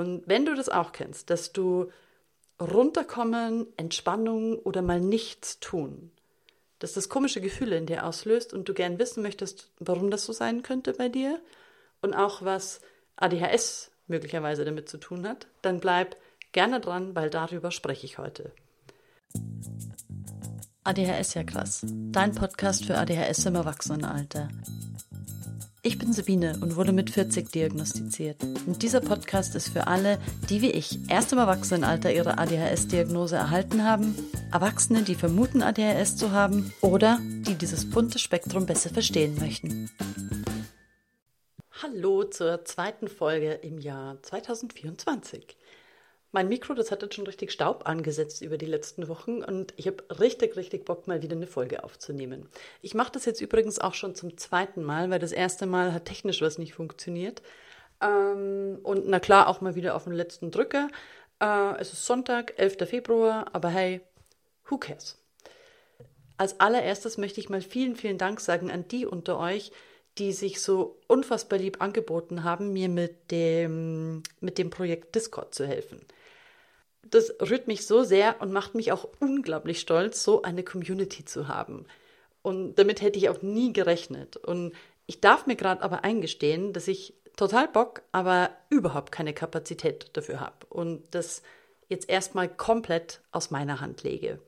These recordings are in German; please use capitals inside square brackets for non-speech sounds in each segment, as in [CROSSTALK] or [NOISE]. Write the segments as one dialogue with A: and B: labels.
A: Und wenn du das auch kennst, dass du runterkommen, Entspannung oder mal nichts tun, dass das komische Gefühle in dir auslöst und du gern wissen möchtest, warum das so sein könnte bei dir und auch was ADHS möglicherweise damit zu tun hat, dann bleib gerne dran, weil darüber spreche ich heute. ADHS ja krass. Dein Podcast für ADHS im Erwachsenenalter. Ich bin Sabine und wurde mit 40 diagnostiziert. Und dieser Podcast ist für alle, die wie ich erst im Erwachsenenalter ihre ADHS-Diagnose erhalten haben, Erwachsene, die vermuten, ADHS zu haben oder die dieses bunte Spektrum besser verstehen möchten. Hallo zur zweiten Folge im Jahr 2024. Mein Mikro, das hat jetzt schon richtig Staub angesetzt über die letzten Wochen und ich habe richtig, richtig Bock, mal wieder eine Folge aufzunehmen. Ich mache das jetzt übrigens auch schon zum zweiten Mal, weil das erste Mal hat technisch was nicht funktioniert. Ähm, und na klar, auch mal wieder auf den letzten Drücker. Äh, es ist Sonntag, 11. Februar, aber hey, who cares? Als allererstes möchte ich mal vielen, vielen Dank sagen an die unter euch, die sich so unfassbar lieb angeboten haben, mir mit dem, mit dem Projekt Discord zu helfen das rührt mich so sehr und macht mich auch unglaublich stolz, so eine Community zu haben. Und damit hätte ich auch nie gerechnet. Und ich darf mir gerade aber eingestehen, dass ich total Bock, aber überhaupt keine Kapazität dafür habe und das jetzt erstmal komplett aus meiner Hand lege.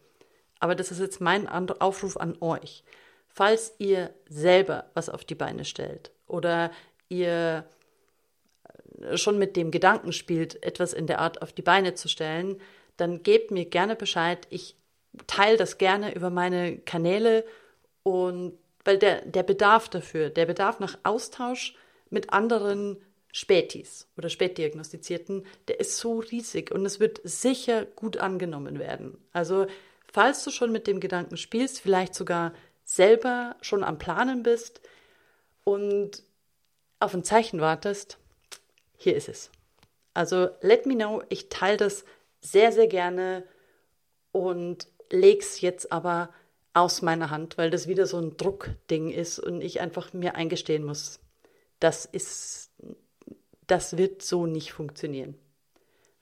A: Aber das ist jetzt mein Aufruf an euch. Falls ihr selber was auf die Beine stellt oder ihr schon mit dem Gedanken spielt, etwas in der Art auf die Beine zu stellen, dann gebt mir gerne Bescheid. Ich teile das gerne über meine Kanäle und weil der, der Bedarf dafür, der Bedarf nach Austausch mit anderen Spätis oder Spätdiagnostizierten, der ist so riesig und es wird sicher gut angenommen werden. Also, falls du schon mit dem Gedanken spielst, vielleicht sogar selber schon am Planen bist und auf ein Zeichen wartest, hier ist es. Also let me know, ich teile das sehr, sehr gerne und leg's jetzt aber aus meiner Hand, weil das wieder so ein Druckding ist und ich einfach mir eingestehen muss, das ist, das wird so nicht funktionieren.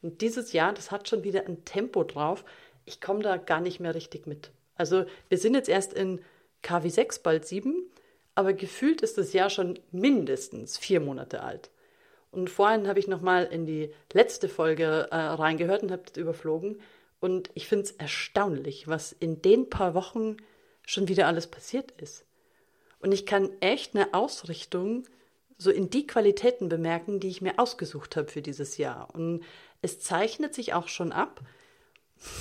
A: Und dieses Jahr, das hat schon wieder ein Tempo drauf. Ich komme da gar nicht mehr richtig mit. Also wir sind jetzt erst in KW 6, bald 7, aber gefühlt ist das Jahr schon mindestens vier Monate alt. Und vorhin habe ich nochmal in die letzte Folge äh, reingehört und habe das überflogen. Und ich finde es erstaunlich, was in den paar Wochen schon wieder alles passiert ist. Und ich kann echt eine Ausrichtung so in die Qualitäten bemerken, die ich mir ausgesucht habe für dieses Jahr. Und es zeichnet sich auch schon ab,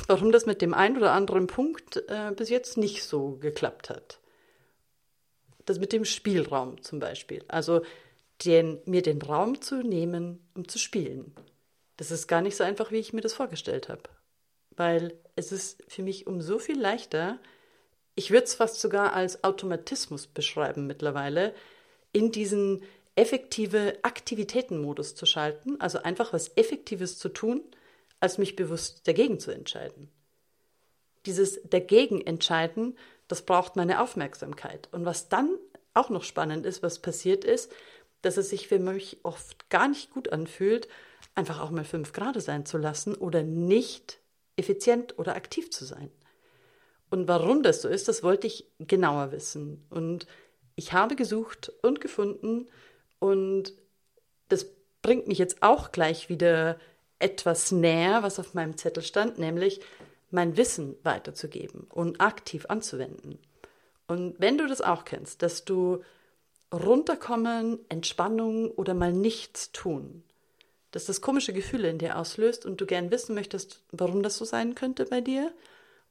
A: warum das mit dem einen oder anderen Punkt äh, bis jetzt nicht so geklappt hat. Das mit dem Spielraum zum Beispiel. Also den, mir den Raum zu nehmen, um zu spielen. Das ist gar nicht so einfach, wie ich mir das vorgestellt habe. Weil es ist für mich um so viel leichter, ich würde es fast sogar als Automatismus beschreiben mittlerweile, in diesen effektive Aktivitätenmodus zu schalten, also einfach was Effektives zu tun, als mich bewusst dagegen zu entscheiden. Dieses dagegen entscheiden, das braucht meine Aufmerksamkeit. Und was dann auch noch spannend ist, was passiert ist, dass es sich für mich oft gar nicht gut anfühlt, einfach auch mal fünf Grad sein zu lassen oder nicht effizient oder aktiv zu sein. Und warum das so ist, das wollte ich genauer wissen. Und ich habe gesucht und gefunden und das bringt mich jetzt auch gleich wieder etwas näher, was auf meinem Zettel stand, nämlich mein Wissen weiterzugeben und aktiv anzuwenden. Und wenn du das auch kennst, dass du runterkommen, Entspannung oder mal nichts tun. Dass das komische Gefühle in dir auslöst und du gern wissen möchtest, warum das so sein könnte bei dir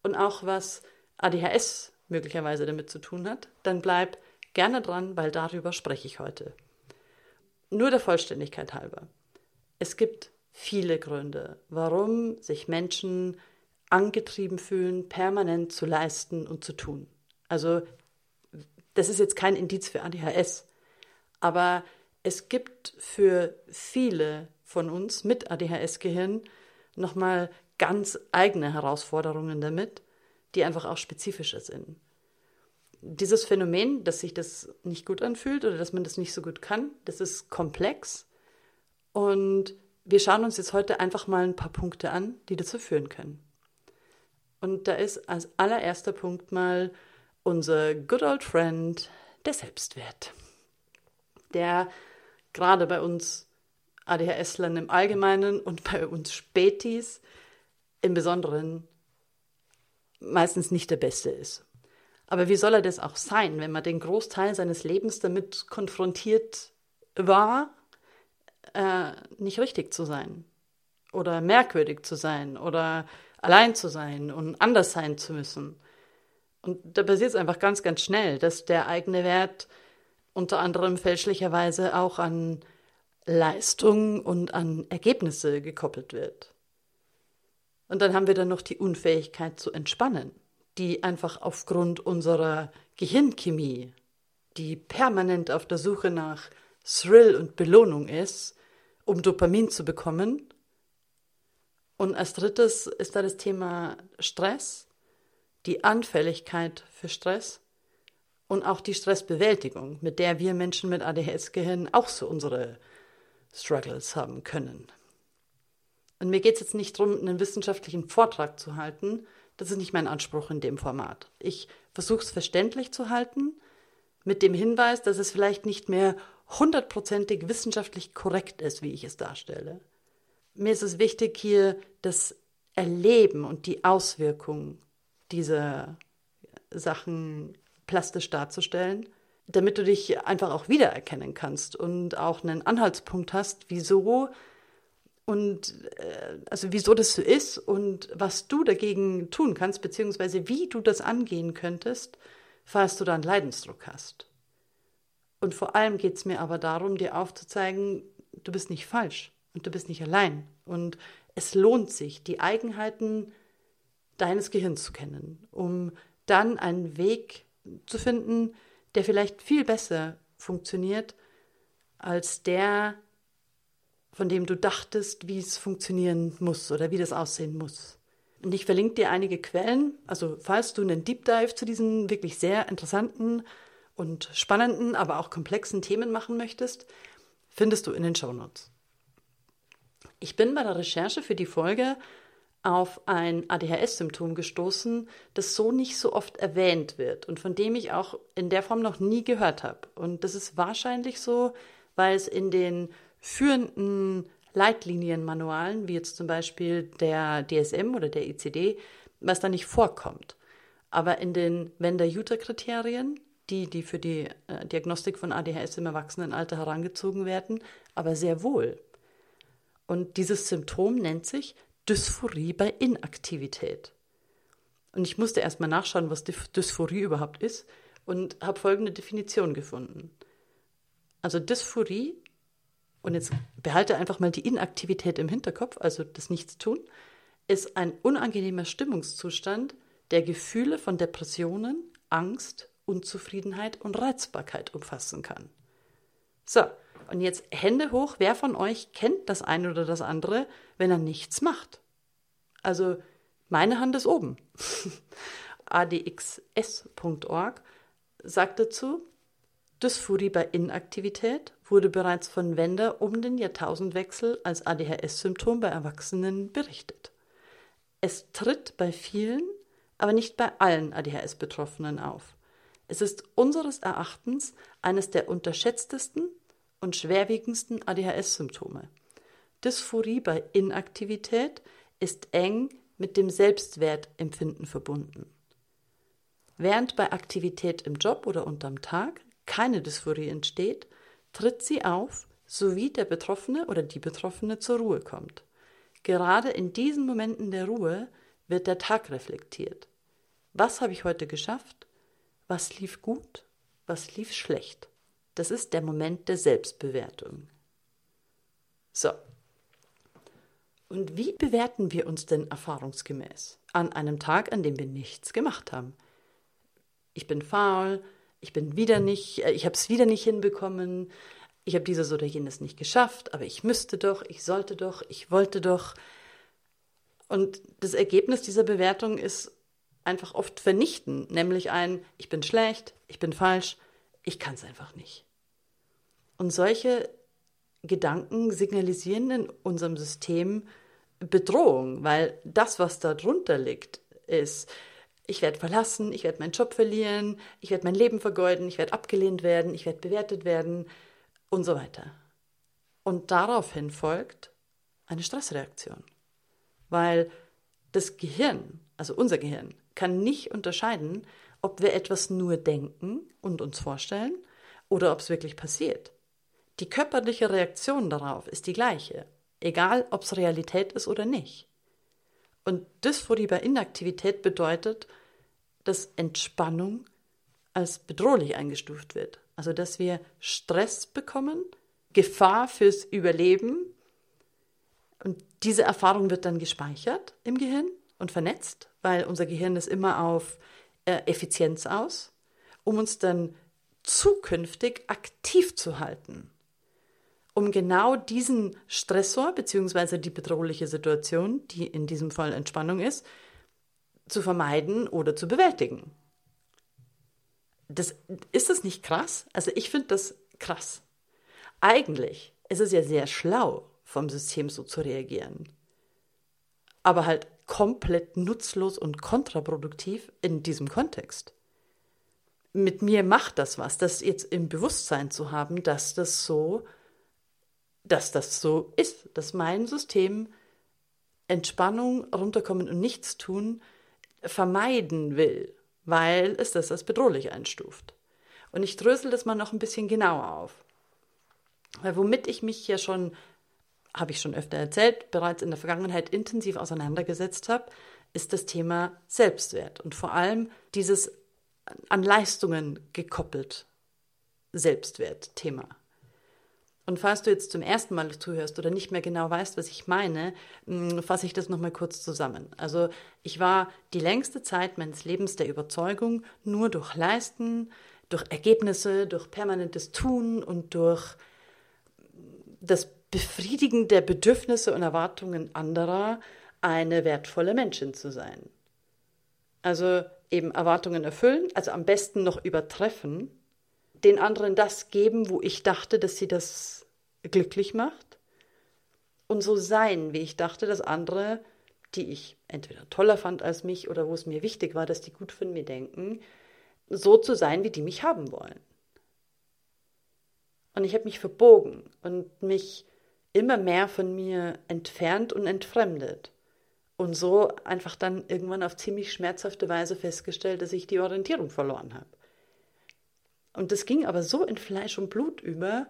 A: und auch was ADHS möglicherweise damit zu tun hat, dann bleib gerne dran, weil darüber spreche ich heute. Nur der Vollständigkeit halber. Es gibt viele Gründe, warum sich Menschen angetrieben fühlen, permanent zu leisten und zu tun. Also das ist jetzt kein Indiz für ADHS, aber es gibt für viele von uns mit ADHS-Gehirn nochmal ganz eigene Herausforderungen damit, die einfach auch spezifischer sind. Dieses Phänomen, dass sich das nicht gut anfühlt oder dass man das nicht so gut kann, das ist komplex und wir schauen uns jetzt heute einfach mal ein paar Punkte an, die dazu führen können. Und da ist als allererster Punkt mal unser good old friend, der Selbstwert. Der gerade bei uns ADHS-Lern im Allgemeinen und bei uns Spätis im Besonderen meistens nicht der Beste ist. Aber wie soll er das auch sein, wenn man den Großteil seines Lebens damit konfrontiert war, äh, nicht richtig zu sein oder merkwürdig zu sein oder allein zu sein und anders sein zu müssen. Und da passiert es einfach ganz, ganz schnell, dass der eigene Wert unter anderem fälschlicherweise auch an Leistung und an Ergebnisse gekoppelt wird. Und dann haben wir dann noch die Unfähigkeit zu entspannen, die einfach aufgrund unserer Gehirnchemie, die permanent auf der Suche nach Thrill und Belohnung ist, um Dopamin zu bekommen. Und als drittes ist da das Thema Stress, die Anfälligkeit für Stress und auch die Stressbewältigung, mit der wir Menschen mit ADHS-Gehirn auch so unsere Struggles haben können. Und mir geht es jetzt nicht darum, einen wissenschaftlichen Vortrag zu halten. Das ist nicht mein Anspruch in dem Format. Ich versuche es verständlich zu halten, mit dem Hinweis, dass es vielleicht nicht mehr hundertprozentig wissenschaftlich korrekt ist, wie ich es darstelle. Mir ist es wichtig, hier das Erleben und die Auswirkungen dieser Sachen plastisch darzustellen, damit du dich einfach auch wiedererkennen kannst und auch einen Anhaltspunkt hast, wieso und äh, also wieso das so ist und was du dagegen tun kannst, beziehungsweise wie du das angehen könntest, falls du dann Leidensdruck hast. Und vor allem geht es mir aber darum, dir aufzuzeigen, du bist nicht falsch und du bist nicht allein. Und es lohnt sich, die Eigenheiten deines Gehirns zu kennen, um dann einen Weg zu finden, der vielleicht viel besser funktioniert als der, von dem du dachtest, wie es funktionieren muss oder wie das aussehen muss. Und ich verlinke dir einige Quellen, also falls du einen Deep Dive zu diesen wirklich sehr interessanten und spannenden, aber auch komplexen Themen machen möchtest, findest du in den Show Notes. Ich bin bei der Recherche für die Folge auf ein ADHS-Symptom gestoßen, das so nicht so oft erwähnt wird und von dem ich auch in der Form noch nie gehört habe. Und das ist wahrscheinlich so, weil es in den führenden Leitlinienmanualen, wie jetzt zum Beispiel der DSM oder der ICD, was da nicht vorkommt. Aber in den Wender-Utah-Kriterien, die, die für die äh, Diagnostik von ADHS im Erwachsenenalter herangezogen werden, aber sehr wohl. Und dieses Symptom nennt sich Dysphorie bei Inaktivität. Und ich musste erstmal nachschauen, was Dysphorie überhaupt ist und habe folgende Definition gefunden. Also Dysphorie, und jetzt behalte einfach mal die Inaktivität im Hinterkopf, also das Nichtstun, ist ein unangenehmer Stimmungszustand, der Gefühle von Depressionen, Angst, Unzufriedenheit und Reizbarkeit umfassen kann. So, und jetzt Hände hoch, wer von euch kennt das eine oder das andere, wenn er nichts macht? Also meine Hand ist oben. [LAUGHS] adxs.org sagt dazu, Dysphorie bei Inaktivität wurde bereits von Wender um den Jahrtausendwechsel als ADHS-Symptom bei Erwachsenen berichtet. Es tritt bei vielen, aber nicht bei allen ADHS-Betroffenen auf. Es ist unseres Erachtens eines der unterschätztesten und schwerwiegendsten ADHS-Symptome. Dysphorie bei Inaktivität ist eng mit dem Selbstwertempfinden verbunden. Während bei Aktivität im Job oder unterm Tag keine Dysphorie entsteht, tritt sie auf, sowie der Betroffene oder die Betroffene zur Ruhe kommt. Gerade in diesen Momenten der Ruhe wird der Tag reflektiert. Was habe ich heute geschafft? Was lief gut? Was lief schlecht? Das ist der Moment der Selbstbewertung. So. Und wie bewerten wir uns denn erfahrungsgemäß an einem Tag, an dem wir nichts gemacht haben? Ich bin faul, ich bin wieder nicht, äh, ich habe es wieder nicht hinbekommen, ich habe dieses oder jenes nicht geschafft, aber ich müsste doch, ich sollte doch, ich wollte doch. Und das Ergebnis dieser Bewertung ist einfach oft vernichtend, nämlich ein, ich bin schlecht, ich bin falsch, ich kann es einfach nicht. Und solche Gedanken signalisieren in unserem System Bedrohung, weil das, was da drunter liegt, ist, ich werde verlassen, ich werde meinen Job verlieren, ich werde mein Leben vergeuden, ich werde abgelehnt werden, ich werde bewertet werden und so weiter. Und daraufhin folgt eine Stressreaktion, weil das Gehirn, also unser Gehirn, kann nicht unterscheiden, ob wir etwas nur denken und uns vorstellen oder ob es wirklich passiert. Die körperliche Reaktion darauf ist die gleiche, egal ob es Realität ist oder nicht. Und Dysphorie bei Inaktivität bedeutet, dass Entspannung als bedrohlich eingestuft wird. Also dass wir Stress bekommen, Gefahr fürs Überleben. Und diese Erfahrung wird dann gespeichert im Gehirn und vernetzt, weil unser Gehirn ist immer auf äh, Effizienz aus, um uns dann zukünftig aktiv zu halten um genau diesen Stressor bzw. die bedrohliche Situation, die in diesem Fall Entspannung ist, zu vermeiden oder zu bewältigen. Das, ist das nicht krass? Also ich finde das krass. Eigentlich ist es ja sehr schlau, vom System so zu reagieren. Aber halt komplett nutzlos und kontraproduktiv in diesem Kontext. Mit mir macht das was, das jetzt im Bewusstsein zu haben, dass das so dass das so ist, dass mein System Entspannung, runterkommen und nichts tun vermeiden will, weil es das als bedrohlich einstuft. Und ich drösel das mal noch ein bisschen genauer auf. Weil womit ich mich ja schon, habe ich schon öfter erzählt, bereits in der Vergangenheit intensiv auseinandergesetzt habe, ist das Thema Selbstwert und vor allem dieses an Leistungen gekoppelt Selbstwert-Thema. Und falls du jetzt zum ersten Mal zuhörst oder nicht mehr genau weißt, was ich meine, mm, fasse ich das nochmal kurz zusammen. Also ich war die längste Zeit meines Lebens der Überzeugung, nur durch Leisten, durch Ergebnisse, durch permanentes Tun und durch das Befriedigen der Bedürfnisse und Erwartungen anderer eine wertvolle Menschin zu sein. Also eben Erwartungen erfüllen, also am besten noch übertreffen, den anderen das geben, wo ich dachte, dass sie das glücklich macht und so sein, wie ich dachte, dass andere, die ich entweder toller fand als mich oder wo es mir wichtig war, dass die gut von mir denken, so zu sein, wie die mich haben wollen. Und ich habe mich verbogen und mich immer mehr von mir entfernt und entfremdet. Und so einfach dann irgendwann auf ziemlich schmerzhafte Weise festgestellt, dass ich die Orientierung verloren habe. Und das ging aber so in Fleisch und Blut über,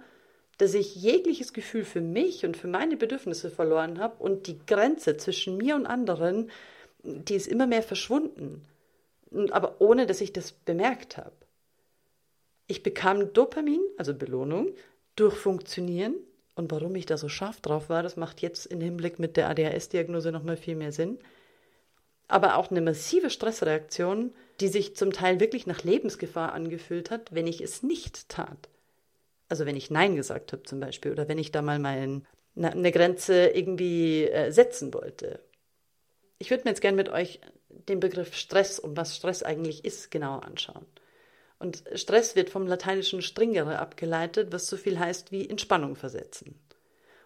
A: dass ich jegliches Gefühl für mich und für meine Bedürfnisse verloren habe und die Grenze zwischen mir und anderen, die ist immer mehr verschwunden, aber ohne dass ich das bemerkt habe. Ich bekam Dopamin, also Belohnung, durch Funktionieren und warum ich da so scharf drauf war, das macht jetzt im Hinblick mit der ADHS-Diagnose nochmal viel mehr Sinn. Aber auch eine massive Stressreaktion, die sich zum Teil wirklich nach Lebensgefahr angefühlt hat, wenn ich es nicht tat also wenn ich Nein gesagt habe zum Beispiel oder wenn ich da mal mein, eine Grenze irgendwie äh, setzen wollte. Ich würde mir jetzt gerne mit euch den Begriff Stress und was Stress eigentlich ist genauer anschauen. Und Stress wird vom lateinischen stringere abgeleitet, was so viel heißt wie Entspannung versetzen.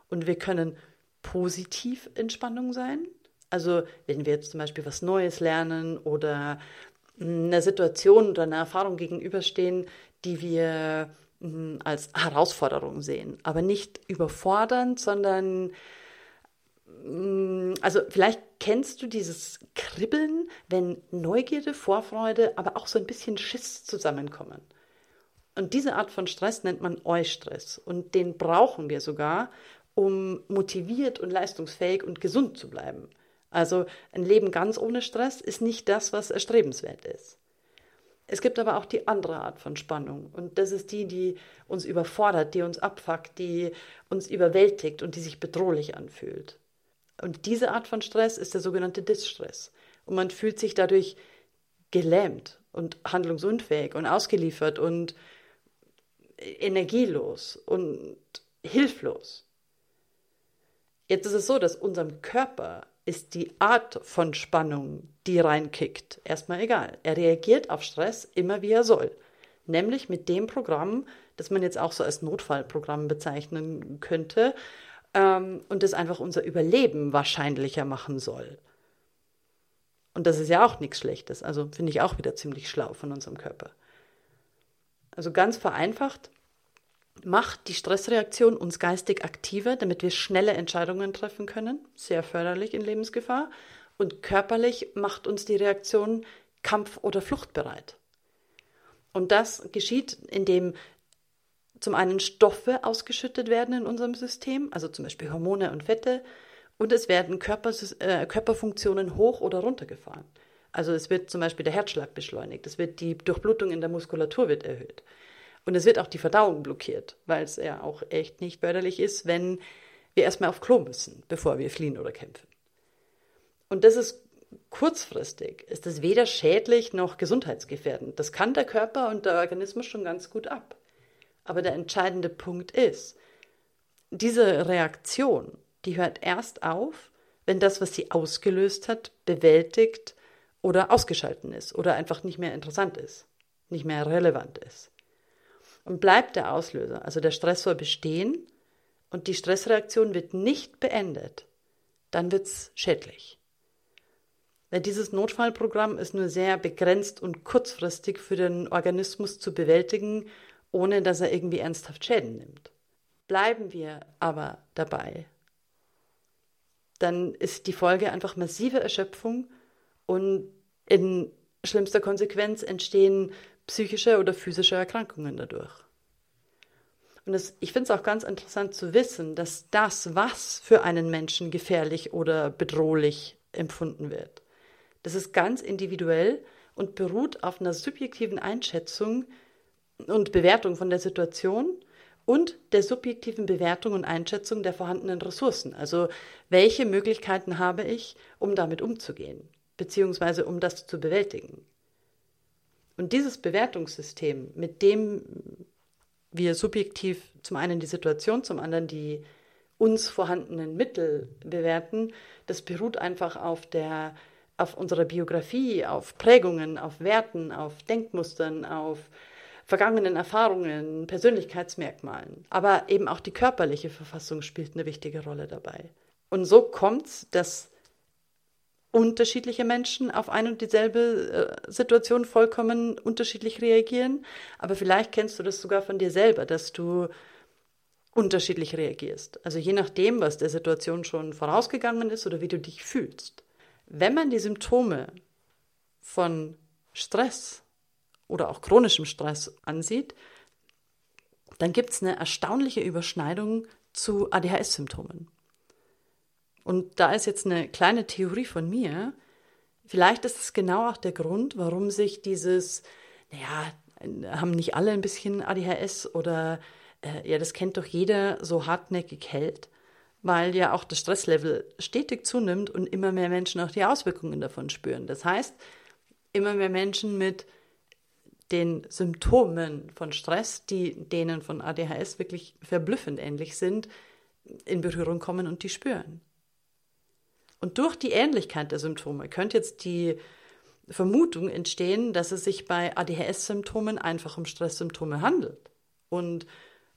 A: Und wir können positiv Entspannung sein. Also wenn wir jetzt zum Beispiel was Neues lernen oder einer Situation oder einer Erfahrung gegenüberstehen, die wir als Herausforderung sehen, aber nicht überfordernd, sondern mm, also vielleicht kennst du dieses Kribbeln, wenn Neugierde, Vorfreude, aber auch so ein bisschen Schiss zusammenkommen. Und diese Art von Stress nennt man Eustress und den brauchen wir sogar, um motiviert und leistungsfähig und gesund zu bleiben. Also ein Leben ganz ohne Stress ist nicht das, was erstrebenswert ist. Es gibt aber auch die andere Art von Spannung. Und das ist die, die uns überfordert, die uns abfuckt, die uns überwältigt und die sich bedrohlich anfühlt. Und diese Art von Stress ist der sogenannte Distress. Und man fühlt sich dadurch gelähmt und handlungsunfähig und ausgeliefert und energielos und hilflos. Jetzt ist es so, dass unserem Körper ist die Art von Spannung, die reinkickt, erstmal egal. Er reagiert auf Stress immer wie er soll, nämlich mit dem Programm, das man jetzt auch so als Notfallprogramm bezeichnen könnte ähm, und das einfach unser Überleben wahrscheinlicher machen soll. Und das ist ja auch nichts Schlechtes. Also finde ich auch wieder ziemlich schlau von unserem Körper. Also ganz vereinfacht macht die Stressreaktion uns geistig aktiver, damit wir schnelle Entscheidungen treffen können. Sehr förderlich in Lebensgefahr. Und körperlich macht uns die Reaktion kampf- oder fluchtbereit. Und das geschieht, indem zum einen Stoffe ausgeschüttet werden in unserem System, also zum Beispiel Hormone und Fette, und es werden Körpers, äh, Körperfunktionen hoch oder runtergefahren. Also es wird zum Beispiel der Herzschlag beschleunigt, es wird die Durchblutung in der Muskulatur wird erhöht. Und es wird auch die Verdauung blockiert, weil es ja auch echt nicht förderlich ist, wenn wir erstmal auf Klo müssen, bevor wir fliehen oder kämpfen. Und das ist kurzfristig, ist das weder schädlich noch gesundheitsgefährdend. Das kann der Körper und der Organismus schon ganz gut ab. Aber der entscheidende Punkt ist, diese Reaktion, die hört erst auf, wenn das, was sie ausgelöst hat, bewältigt oder ausgeschalten ist oder einfach nicht mehr interessant ist, nicht mehr relevant ist. Und bleibt der Auslöser, also der Stressor bestehen und die Stressreaktion wird nicht beendet, dann wird es schädlich. Weil dieses Notfallprogramm ist nur sehr begrenzt und kurzfristig für den Organismus zu bewältigen, ohne dass er irgendwie ernsthaft Schäden nimmt. Bleiben wir aber dabei, dann ist die Folge einfach massive Erschöpfung und in schlimmster Konsequenz entstehen psychische oder physische Erkrankungen dadurch. Und das, ich finde es auch ganz interessant zu wissen, dass das, was für einen Menschen gefährlich oder bedrohlich empfunden wird, das ist ganz individuell und beruht auf einer subjektiven Einschätzung und Bewertung von der Situation und der subjektiven Bewertung und Einschätzung der vorhandenen Ressourcen. Also welche Möglichkeiten habe ich, um damit umzugehen, beziehungsweise um das zu bewältigen. Und dieses Bewertungssystem, mit dem wir subjektiv zum einen die Situation, zum anderen die uns vorhandenen Mittel bewerten, das beruht einfach auf der auf unserer Biografie, auf Prägungen, auf Werten, auf Denkmustern, auf vergangenen Erfahrungen, Persönlichkeitsmerkmalen. Aber eben auch die körperliche Verfassung spielt eine wichtige Rolle dabei. Und so kommt es, dass unterschiedliche Menschen auf ein und dieselbe äh, Situation vollkommen unterschiedlich reagieren. Aber vielleicht kennst du das sogar von dir selber, dass du unterschiedlich reagierst. Also je nachdem, was der Situation schon vorausgegangen ist oder wie du dich fühlst. Wenn man die Symptome von Stress oder auch chronischem Stress ansieht, dann gibt es eine erstaunliche Überschneidung zu ADHS-Symptomen. Und da ist jetzt eine kleine Theorie von mir. Vielleicht ist es genau auch der Grund, warum sich dieses, naja, haben nicht alle ein bisschen ADHS oder äh, ja, das kennt doch jeder, so hartnäckig hält, weil ja auch das Stresslevel stetig zunimmt und immer mehr Menschen auch die Auswirkungen davon spüren. Das heißt, immer mehr Menschen mit den Symptomen von Stress, die denen von ADHS wirklich verblüffend ähnlich sind, in Berührung kommen und die spüren. Und durch die Ähnlichkeit der Symptome könnte jetzt die Vermutung entstehen, dass es sich bei ADHS-Symptomen einfach um Stresssymptome handelt und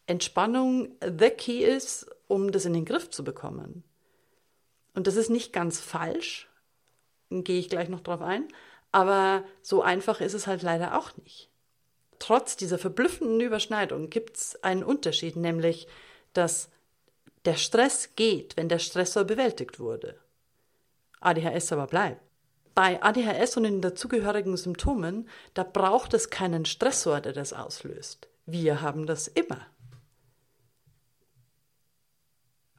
A: Entspannung the key ist, um das in den Griff zu bekommen. Und das ist nicht ganz falsch, gehe ich gleich noch drauf ein, aber so einfach ist es halt leider auch nicht. Trotz dieser verblüffenden Überschneidung gibt es einen Unterschied, nämlich dass der Stress geht, wenn der Stressor bewältigt wurde. ADHS aber bleibt. Bei ADHS und den dazugehörigen Symptomen, da braucht es keinen Stressor, der das auslöst. Wir haben das immer.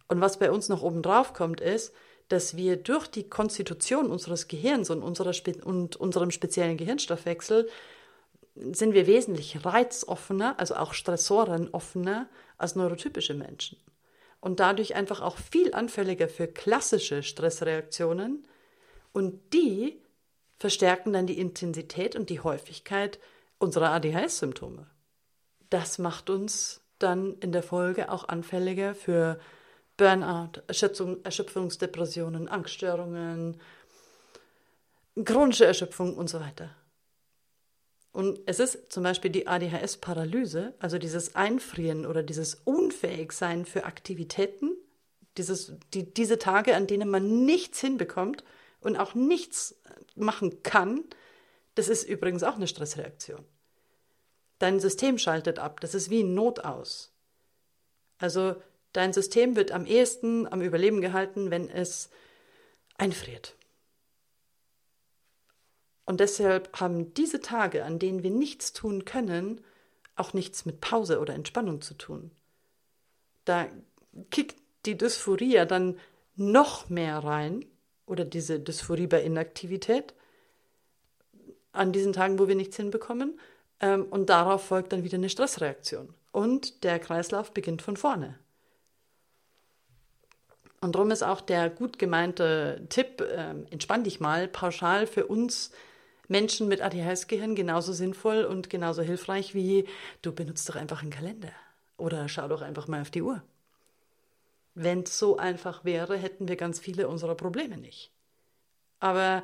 A: Und was bei uns noch oben drauf kommt, ist, dass wir durch die Konstitution unseres Gehirns und, unserer Spe und unserem speziellen Gehirnstoffwechsel sind wir wesentlich reizoffener, also auch Stressoren offener als neurotypische Menschen und dadurch einfach auch viel anfälliger für klassische Stressreaktionen und die verstärken dann die Intensität und die Häufigkeit unserer ADHS-Symptome. Das macht uns dann in der Folge auch anfälliger für Burnout, Erschöpfung, Erschöpfungsdepressionen, Angststörungen, chronische Erschöpfung und so weiter. Und es ist zum Beispiel die ADHS-Paralyse, also dieses Einfrieren oder dieses Unfähigsein für Aktivitäten, dieses, die, diese Tage, an denen man nichts hinbekommt und auch nichts machen kann, das ist übrigens auch eine Stressreaktion. Dein System schaltet ab, das ist wie ein Notaus. Also dein System wird am ehesten am Überleben gehalten, wenn es einfriert. Und deshalb haben diese Tage, an denen wir nichts tun können, auch nichts mit Pause oder Entspannung zu tun. Da kickt die Dysphorie ja dann noch mehr rein, oder diese Dysphorie bei Inaktivität, an diesen Tagen, wo wir nichts hinbekommen. Ähm, und darauf folgt dann wieder eine Stressreaktion. Und der Kreislauf beginnt von vorne. Und darum ist auch der gut gemeinte Tipp, äh, entspann dich mal, pauschal für uns Menschen mit ADHS-Gehirn genauso sinnvoll und genauso hilfreich wie du benutzt doch einfach einen Kalender oder schau doch einfach mal auf die Uhr. Wenn es so einfach wäre, hätten wir ganz viele unserer Probleme nicht. Aber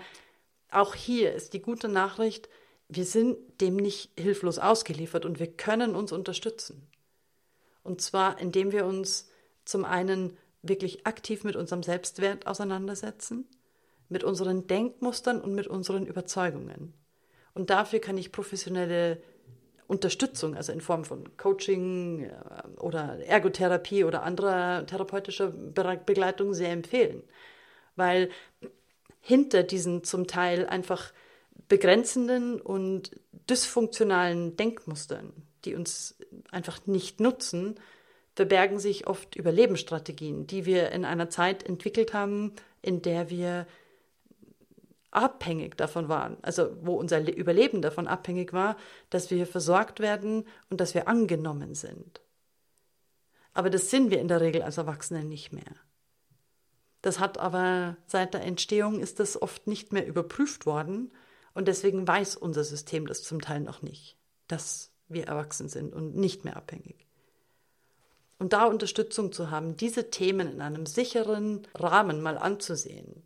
A: auch hier ist die gute Nachricht, wir sind dem nicht hilflos ausgeliefert und wir können uns unterstützen. Und zwar, indem wir uns zum einen wirklich aktiv mit unserem Selbstwert auseinandersetzen, mit unseren Denkmustern und mit unseren Überzeugungen. Und dafür kann ich professionelle Unterstützung, also in Form von Coaching äh, oder Ergotherapie oder anderer therapeutischer Begleitung sehr empfehlen. Weil hinter diesen zum Teil einfach begrenzenden und dysfunktionalen Denkmustern, die uns einfach nicht nutzen, verbergen sich oft Überlebensstrategien, die wir in einer Zeit entwickelt haben, in der wir abhängig davon waren, also wo unser Überleben davon abhängig war, dass wir versorgt werden und dass wir angenommen sind. Aber das sind wir in der Regel als Erwachsene nicht mehr. Das hat aber seit der Entstehung ist das oft nicht mehr überprüft worden und deswegen weiß unser System das zum Teil noch nicht, dass wir erwachsen sind und nicht mehr abhängig. Und da Unterstützung zu haben, diese Themen in einem sicheren Rahmen mal anzusehen,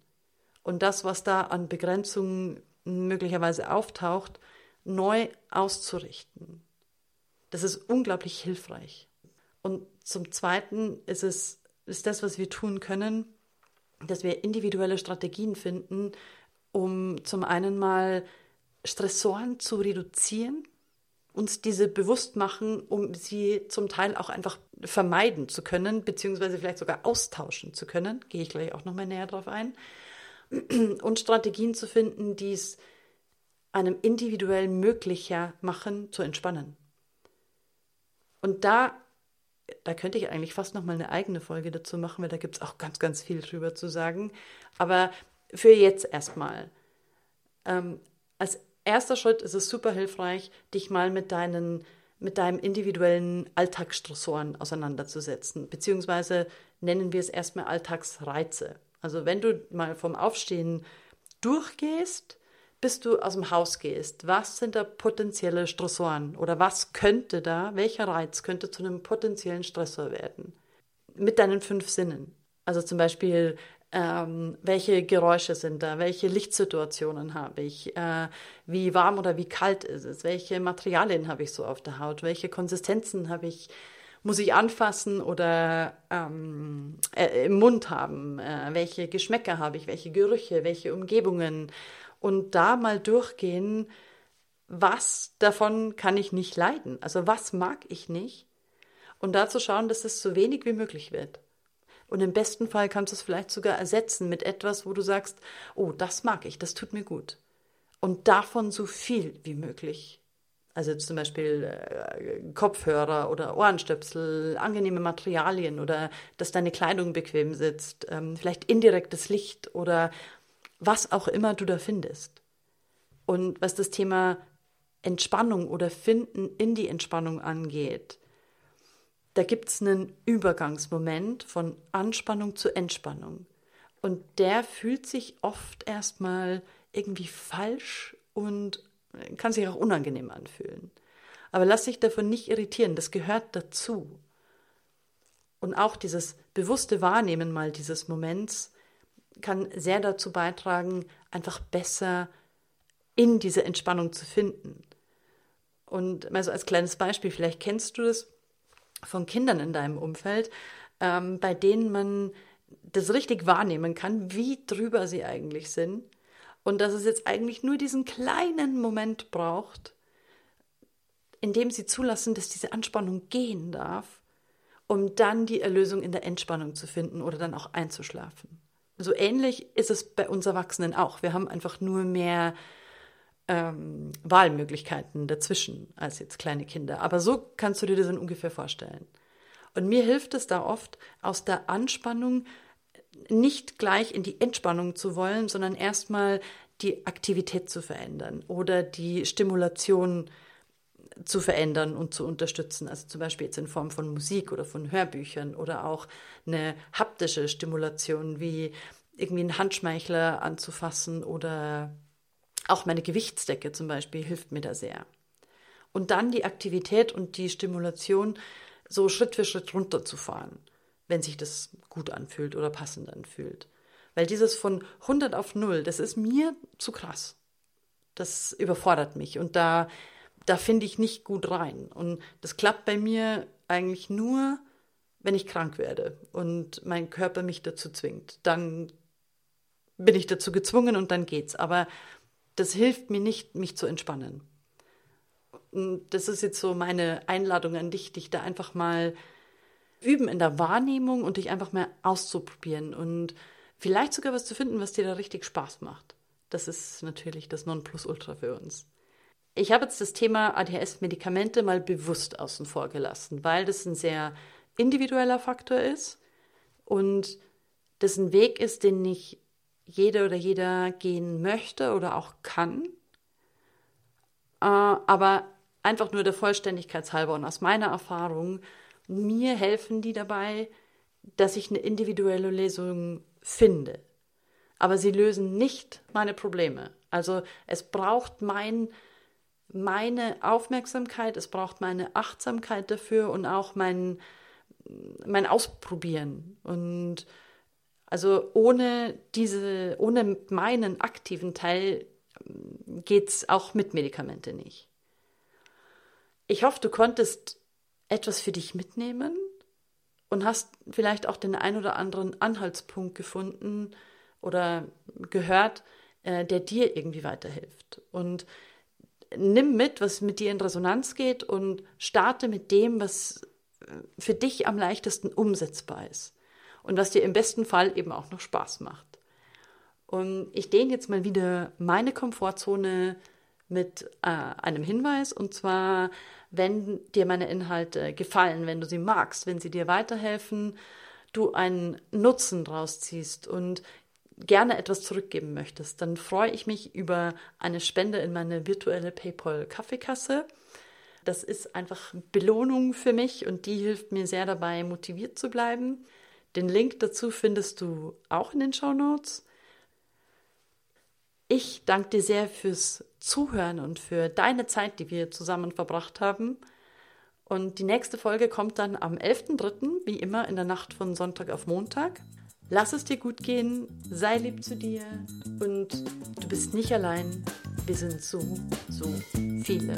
A: und das, was da an Begrenzungen möglicherweise auftaucht, neu auszurichten. Das ist unglaublich hilfreich. Und zum Zweiten ist es ist das, was wir tun können, dass wir individuelle Strategien finden, um zum einen mal Stressoren zu reduzieren, uns diese bewusst machen, um sie zum Teil auch einfach vermeiden zu können, beziehungsweise vielleicht sogar austauschen zu können. Gehe ich gleich auch nochmal näher drauf ein [CLEARS THROAT] und Strategien zu finden, die es einem individuell möglicher machen, zu entspannen. Und da, da könnte ich eigentlich fast noch mal eine eigene Folge dazu machen, weil da gibt es auch ganz, ganz viel drüber zu sagen. Aber für jetzt erstmal. Ähm, als erster Schritt ist es super hilfreich, dich mal mit deinen mit deinem individuellen Alltagsstressoren auseinanderzusetzen, beziehungsweise nennen wir es erstmal Alltagsreize. Also wenn du mal vom Aufstehen durchgehst, bis du aus dem Haus gehst, was sind da potenzielle Stressoren? Oder was könnte da, welcher Reiz könnte zu einem potenziellen Stressor werden? Mit deinen fünf Sinnen. Also zum Beispiel, ähm, welche Geräusche sind da, welche Lichtsituationen habe ich, äh, wie warm oder wie kalt ist es, welche Materialien habe ich so auf der Haut, welche Konsistenzen habe ich muss ich anfassen oder ähm, äh, im Mund haben? Äh, welche Geschmäcker habe ich? Welche Gerüche? Welche Umgebungen? Und da mal durchgehen, was davon kann ich nicht leiden? Also was mag ich nicht? Und da zu schauen, dass es so wenig wie möglich wird. Und im besten Fall kannst du es vielleicht sogar ersetzen mit etwas, wo du sagst, oh, das mag ich, das tut mir gut. Und davon so viel wie möglich also zum Beispiel äh, Kopfhörer oder Ohrenstöpsel, angenehme Materialien oder dass deine Kleidung bequem sitzt, ähm, vielleicht indirektes Licht oder was auch immer du da findest. Und was das Thema Entspannung oder Finden in die Entspannung angeht, da gibt es einen Übergangsmoment von Anspannung zu Entspannung. Und der fühlt sich oft erstmal irgendwie falsch und kann sich auch unangenehm anfühlen. Aber lass dich davon nicht irritieren, das gehört dazu. Und auch dieses bewusste Wahrnehmen mal dieses Moments kann sehr dazu beitragen, einfach besser in diese Entspannung zu finden. Und mal als kleines Beispiel, vielleicht kennst du das von Kindern in deinem Umfeld, ähm, bei denen man das richtig wahrnehmen kann, wie drüber sie eigentlich sind. Und dass es jetzt eigentlich nur diesen kleinen Moment braucht, in dem sie zulassen, dass diese Anspannung gehen darf, um dann die Erlösung in der Entspannung zu finden oder dann auch einzuschlafen. So ähnlich ist es bei uns Erwachsenen auch. Wir haben einfach nur mehr ähm, Wahlmöglichkeiten dazwischen als jetzt kleine Kinder. Aber so kannst du dir das in ungefähr vorstellen. Und mir hilft es da oft, aus der Anspannung nicht gleich in die Entspannung zu wollen, sondern erstmal die Aktivität zu verändern oder die Stimulation zu verändern und zu unterstützen. Also zum Beispiel jetzt in Form von Musik oder von Hörbüchern oder auch eine haptische Stimulation wie irgendwie einen Handschmeichler anzufassen oder auch meine Gewichtsdecke zum Beispiel hilft mir da sehr. Und dann die Aktivität und die Stimulation so Schritt für Schritt runterzufahren, wenn sich das gut anfühlt oder passend anfühlt. Weil dieses von 100 auf 0, das ist mir zu krass. Das überfordert mich und da, da finde ich nicht gut rein. Und das klappt bei mir eigentlich nur, wenn ich krank werde und mein Körper mich dazu zwingt. Dann bin ich dazu gezwungen und dann geht's. Aber das hilft mir nicht, mich zu entspannen. Und das ist jetzt so meine Einladung an dich, dich da einfach mal üben in der Wahrnehmung und dich einfach mal auszuprobieren und vielleicht sogar was zu finden, was dir da richtig Spaß macht. Das ist natürlich das Nonplusultra für uns. Ich habe jetzt das Thema ADHS-Medikamente mal bewusst außen vor gelassen, weil das ein sehr individueller Faktor ist und das ein Weg ist, den ich jede oder jeder gehen möchte oder auch kann. Äh, aber einfach nur der Vollständigkeit halber und aus meiner Erfahrung, mir helfen die dabei, dass ich eine individuelle Lesung finde. Aber sie lösen nicht meine Probleme. Also es braucht mein, meine Aufmerksamkeit, es braucht meine Achtsamkeit dafür und auch mein, mein Ausprobieren. Und also ohne diese, ohne meinen aktiven Teil ähm, geht es auch mit Medikamente nicht. Ich hoffe, du konntest etwas für dich mitnehmen und hast vielleicht auch den ein oder anderen Anhaltspunkt gefunden oder gehört, äh, der dir irgendwie weiterhilft. Und nimm mit, was mit dir in Resonanz geht und starte mit dem, was äh, für dich am leichtesten umsetzbar ist und was dir im besten Fall eben auch noch Spaß macht. Und ich dehne jetzt mal wieder meine Komfortzone mit äh, einem Hinweis und zwar, wenn dir meine Inhalte gefallen, wenn du sie magst, wenn sie dir weiterhelfen, du einen Nutzen draus ziehst und gerne etwas zurückgeben möchtest, dann freue ich mich über eine Spende in meine virtuelle PayPal Kaffeekasse. Das ist einfach Belohnung für mich und die hilft mir sehr dabei, motiviert zu bleiben. Den Link dazu findest du auch in den Show Notes. Ich danke dir sehr fürs Zuhören und für deine Zeit, die wir zusammen verbracht haben. Und die nächste Folge kommt dann am 11.03., wie immer in der Nacht von Sonntag auf Montag. Lass es dir gut gehen, sei lieb zu dir und du bist nicht allein. Wir sind so, so viele.